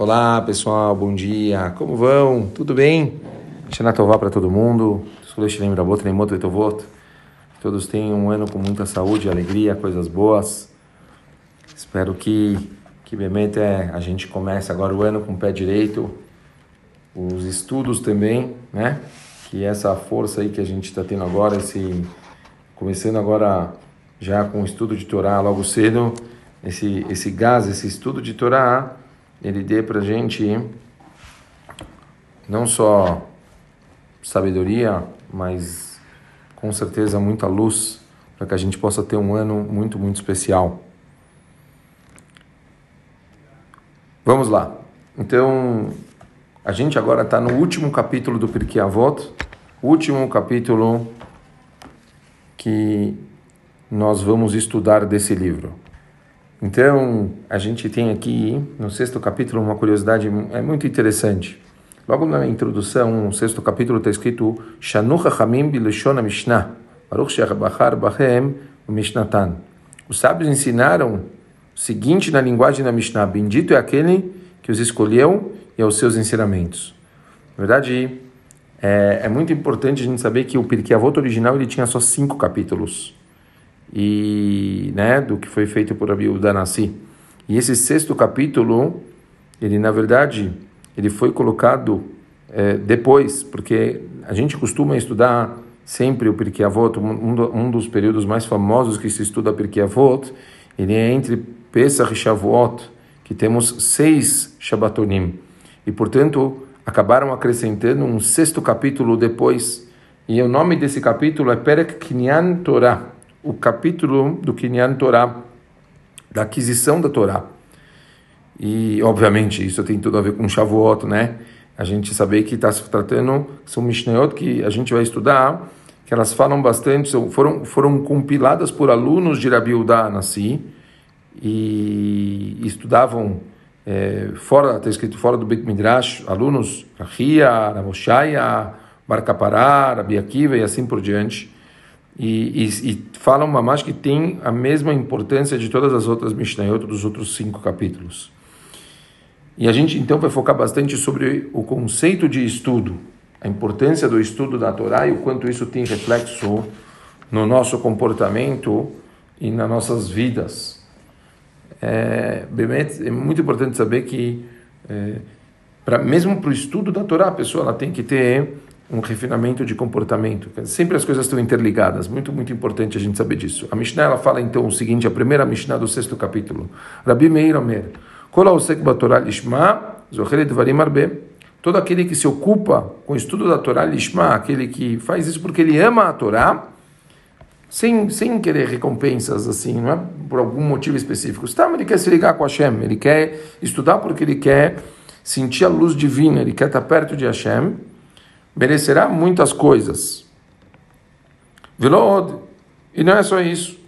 Olá pessoal, bom dia, como vão? Tudo bem? Shana Tová para todo mundo, todos tenham um ano com muita saúde, alegria, coisas boas. Espero que, que Bemet, é, a gente comece agora o ano com o pé direito, os estudos também, né? Que essa força aí que a gente está tendo agora, esse, começando agora já com o estudo de Torá logo cedo, esse, esse gás, esse estudo de Torá, ele dê para a gente não só sabedoria, mas com certeza muita luz para que a gente possa ter um ano muito, muito especial. Vamos lá. Então, a gente agora está no último capítulo do Pirkei Avot, último capítulo que nós vamos estudar desse livro. Então, a gente tem aqui no sexto capítulo uma curiosidade é muito interessante. Logo na introdução, no sexto capítulo está escrito Mishnah, Baruch Mishnatan. Os sábios ensinaram o seguinte na linguagem da Mishnah: Bendito é aquele que os escolheu e aos seus ensinamentos. Na verdade, é, é muito importante a gente saber que o Pirkei Avot original ele tinha só cinco capítulos e né, do que foi feito por Abi Udanassi. E esse sexto capítulo, ele na verdade, ele foi colocado é, depois, porque a gente costuma estudar sempre o Pirkei Avot, um, um dos períodos mais famosos que se estuda Pirkei Avot, ele é entre Pesach e Shavuot, que temos seis Shabbatonim. E, portanto, acabaram acrescentando um sexto capítulo depois, e o nome desse capítulo é Perek Kinyan Torah, o capítulo do Kinyan Torah, da aquisição da Torá. E, obviamente, isso tem tudo a ver com Shavuot, né? A gente saber que está se tratando, são Mishnayot que a gente vai estudar, que elas falam bastante, foram, foram compiladas por alunos de Rabi Uda Nassi, e estudavam é, fora, está escrito fora do Bet Midrash, alunos, Ria, Ramoshaya, Barcapará, Rabi Akiva e assim por diante e, e, e falam Mamash que tem a mesma importância de todas as outras Mishnayot dos outros cinco capítulos. E a gente então vai focar bastante sobre o conceito de estudo, a importância do estudo da Torá e o quanto isso tem reflexo no nosso comportamento e nas nossas vidas. É, é muito importante saber que, é, pra, mesmo para o estudo da Torá, a pessoa ela tem que ter um refinamento de comportamento. Sempre as coisas estão interligadas, muito, muito importante a gente saber disso. A Mishnah ela fala então o seguinte, a primeira Mishnah do sexto capítulo. Rabi Meir Omer, Todo aquele que se ocupa com o estudo da Torá Lishma, aquele que faz isso porque ele ama a Torá, sem, sem querer recompensas, assim, não é por algum motivo específico. Está, ele quer se ligar com Hashem, ele quer estudar porque ele quer sentir a luz divina, ele quer estar perto de Hashem, merecerá muitas coisas. Velod, e não é só isso.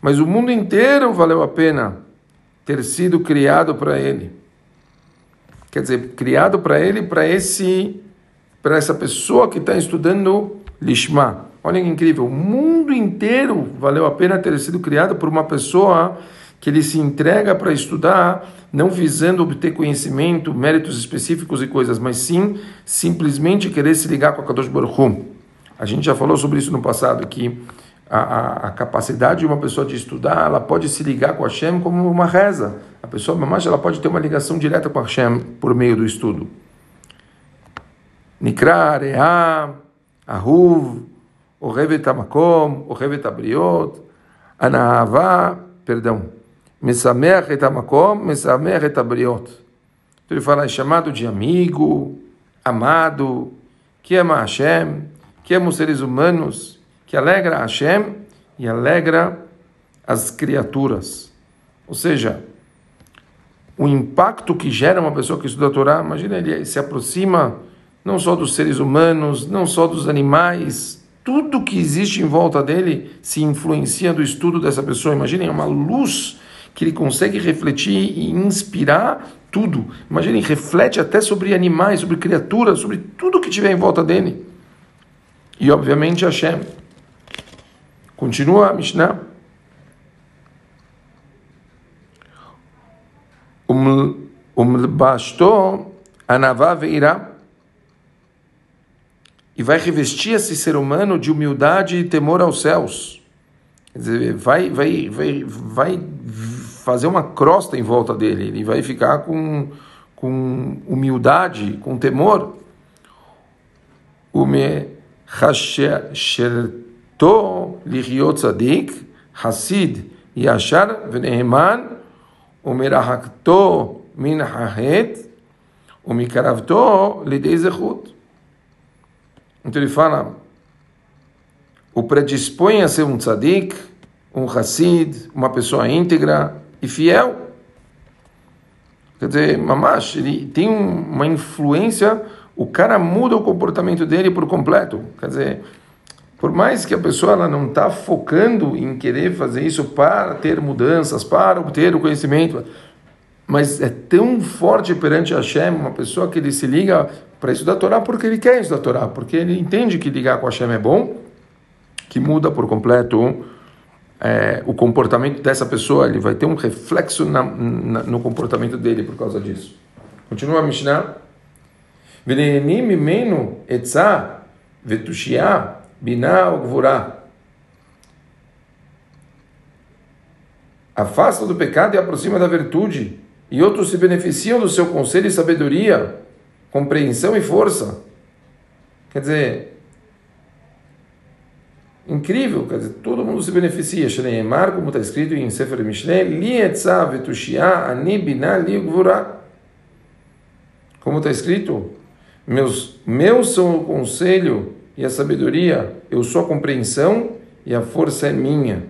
Mas o mundo inteiro valeu a pena ter sido criado para ele. Quer dizer, criado para ele, para esse, para essa pessoa que está estudando Lishma. Olha que incrível, o mundo inteiro valeu a pena ter sido criado por uma pessoa que ele se entrega para estudar, não visando obter conhecimento, méritos específicos e coisas, mas sim simplesmente querer se ligar com a Kadosh Baruch. A gente já falou sobre isso no passado, que a, a, a, capacidade de uma pessoa de estudar, ela pode se ligar com Hashem como uma reza. A pessoa, mamãe, ela pode ter uma ligação direta com Hashem por meio do estudo. Nikra, Reha, Ahuv, Orevet Amakom, Orevet Abriot, Anahava, perdão, Mesamer et amakom, mesamer et. Então ele fala, é chamado de amigo, amado, que ama Hashem, que ama os seres humanos, que alegra Hashem e alegra as criaturas. Ou seja, o impacto que gera uma pessoa que estuda a Torá, imagina, ele se aproxima não só dos seres humanos, não só dos animais, tudo que existe em volta dele se influencia do estudo dessa pessoa. Imaginem, é uma luz que ele consegue refletir e inspirar tudo. Imagine, reflete até sobre animais, sobre criaturas, sobre tudo que tiver em volta dele. E obviamente Hashem. Continua a Mishnah. E vai revestir esse ser humano de humildade e temor aos céus. Quer dizer, vai, vai, vai, vai fazer uma crosta em volta dele, ele vai ficar com, com humildade, com temor. Ume sherto lichiot tzadik, hasid yashar v'neheman, umerahakto min hahet, umikaravto lidei zechut. Então ele fala, o predispõe a ser um tzadik, um hassid, uma pessoa íntegra e fiel. Quer dizer, mamash, ele tem uma influência, o cara muda o comportamento dele por completo. Quer dizer, por mais que a pessoa ela não está focando em querer fazer isso para ter mudanças, para obter o conhecimento, mas é tão forte perante Hashem, uma pessoa que ele se liga para estudar a Torá porque ele quer estudar a Torá, porque ele entende que ligar com Hashem é bom, que muda por completo é, o comportamento dessa pessoa, ele vai ter um reflexo na, na, no comportamento dele por causa disso. Continua a Mishnah. Afasta do pecado e aproxima da virtude, e outros se beneficiam do seu conselho e sabedoria, compreensão e força. Quer dizer, Incrível, quer dizer, todo mundo se beneficia. Shneemar, como está escrito em Sefer Mishneh, li etza vetushia ani binah li Como está escrito, meus, meus são o conselho e a sabedoria, eu sou a compreensão e a força é minha.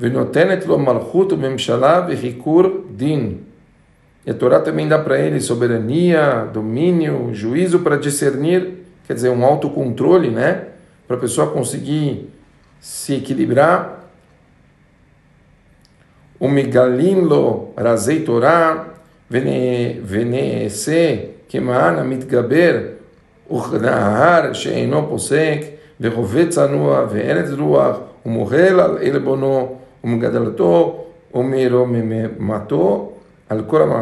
ונותנת לו מלכות וממשלה וחיכור דין. E a Torá também dá para ele soberania, domínio, juízo para discernir, quer dizer, um autocontrole, né? Para a pessoa conseguir se equilibrar. O megalinlo razei Torá, ונעשה כמען המתגבר וכנהר שאינו פוסק וחווה צנוע וארץ רוח ומוחל על עלבונו ומגדלתו ומרוממתו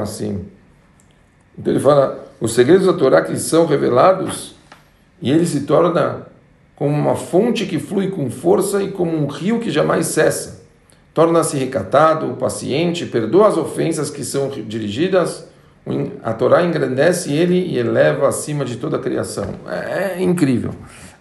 Assim. Então ele fala, os segredos da Torá que são revelados e ele se torna como uma fonte que flui com força e como um rio que jamais cessa. Torna-se recatado, paciente, perdoa as ofensas que são dirigidas. A Torá engrandece ele e eleva acima de toda a criação. É, é incrível.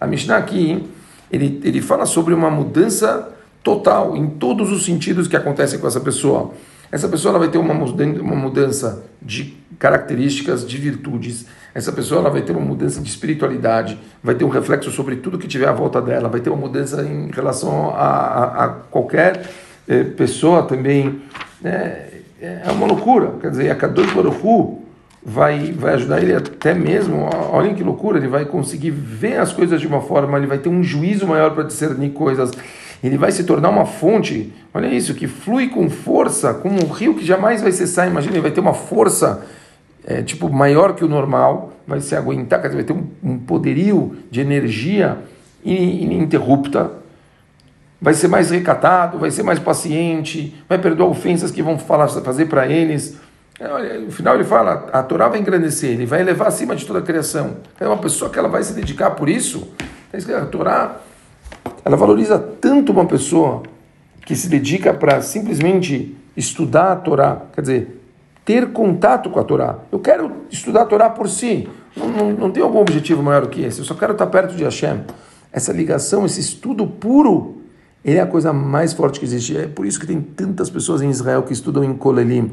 A Mishnah aqui, ele, ele fala sobre uma mudança total em todos os sentidos que acontecem com essa pessoa essa pessoa vai ter uma mudança de características, de virtudes. Essa pessoa vai ter uma mudança de espiritualidade, vai ter um reflexo sobre tudo que tiver à volta dela, vai ter uma mudança em relação a, a, a qualquer eh, pessoa também. É, é uma loucura. Quer dizer, a Kadosh Baruchu vai, vai ajudar ele até mesmo, olhem que loucura, ele vai conseguir ver as coisas de uma forma, ele vai ter um juízo maior para discernir coisas ele vai se tornar uma fonte, olha isso, que flui com força, como um rio que jamais vai cessar. Imagina, ele vai ter uma força é, tipo maior que o normal, vai se aguentar, quer dizer, vai ter um, um poderio de energia ininterrupta, vai ser mais recatado, vai ser mais paciente, vai perdoar ofensas que vão falar, fazer para eles. É, no final ele fala, a Torá vai engrandecer, ele vai elevar acima de toda a criação. É uma pessoa que ela vai se dedicar por isso. A Torá ela valoriza tanto uma pessoa que se dedica para simplesmente estudar a Torá, quer dizer, ter contato com a Torá. Eu quero estudar a Torá por si, não, não, não tenho algum objetivo maior que esse, eu só quero estar perto de Hashem. Essa ligação, esse estudo puro, ele é a coisa mais forte que existe. É por isso que tem tantas pessoas em Israel que estudam em Kolelim.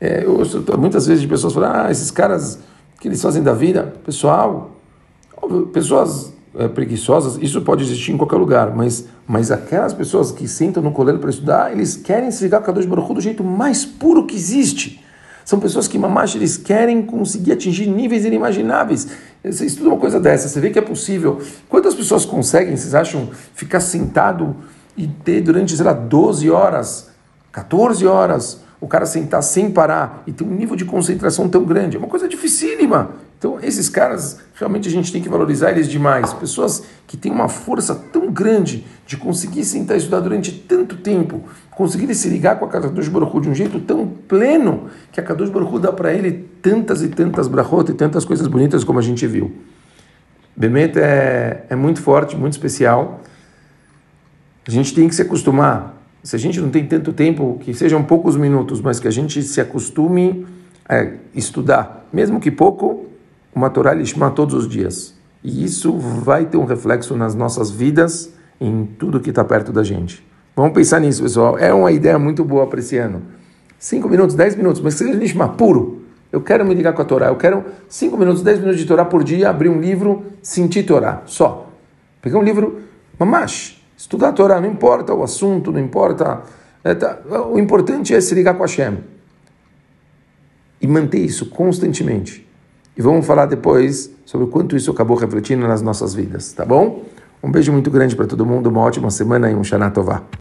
É, eu ouço muitas vezes de pessoas falando, ah, esses caras que eles fazem da vida, pessoal, pessoas preguiçosas, isso pode existir em qualquer lugar, mas, mas aquelas pessoas que sentam no colégio para estudar, eles querem se ligar com a Kadosh Baruch do jeito mais puro que existe. São pessoas que, mamash, eles querem conseguir atingir níveis inimagináveis. Você estuda uma coisa dessa, você vê que é possível. Quantas pessoas conseguem, vocês acham, ficar sentado e ter durante, sei lá, 12 horas, 14 horas, o cara sentar sem parar e ter um nível de concentração tão grande? É uma coisa dificílima. Então, esses caras, realmente a gente tem que valorizar eles demais. Pessoas que têm uma força tão grande de conseguir sentar e estudar durante tanto tempo, conseguir se ligar com a Kadosh Baruch de um jeito tão pleno, que a Kadosh Baruch dá para ele tantas e tantas brachot e tantas coisas bonitas como a gente viu. Bemet é, é muito forte, muito especial. A gente tem que se acostumar. Se a gente não tem tanto tempo, que sejam poucos minutos, mas que a gente se acostume a estudar, mesmo que pouco, uma Torá Lishma todos os dias. E isso vai ter um reflexo nas nossas vidas, em tudo que está perto da gente. Vamos pensar nisso, pessoal. É uma ideia muito boa para esse ano. Cinco minutos, dez minutos, mas seja Lishma puro. Eu quero me ligar com a Torá. Eu quero cinco minutos, dez minutos de Torá por dia, abrir um livro, sentir Torá, só. Pegar um livro, mamash, estudar a Torá, não importa o assunto, não importa. É, tá, o importante é se ligar com a Hashem. E manter isso constantemente. E vamos falar depois sobre quanto isso acabou refletindo nas nossas vidas, tá bom? Um beijo muito grande para todo mundo, uma ótima semana e um Shana Tová.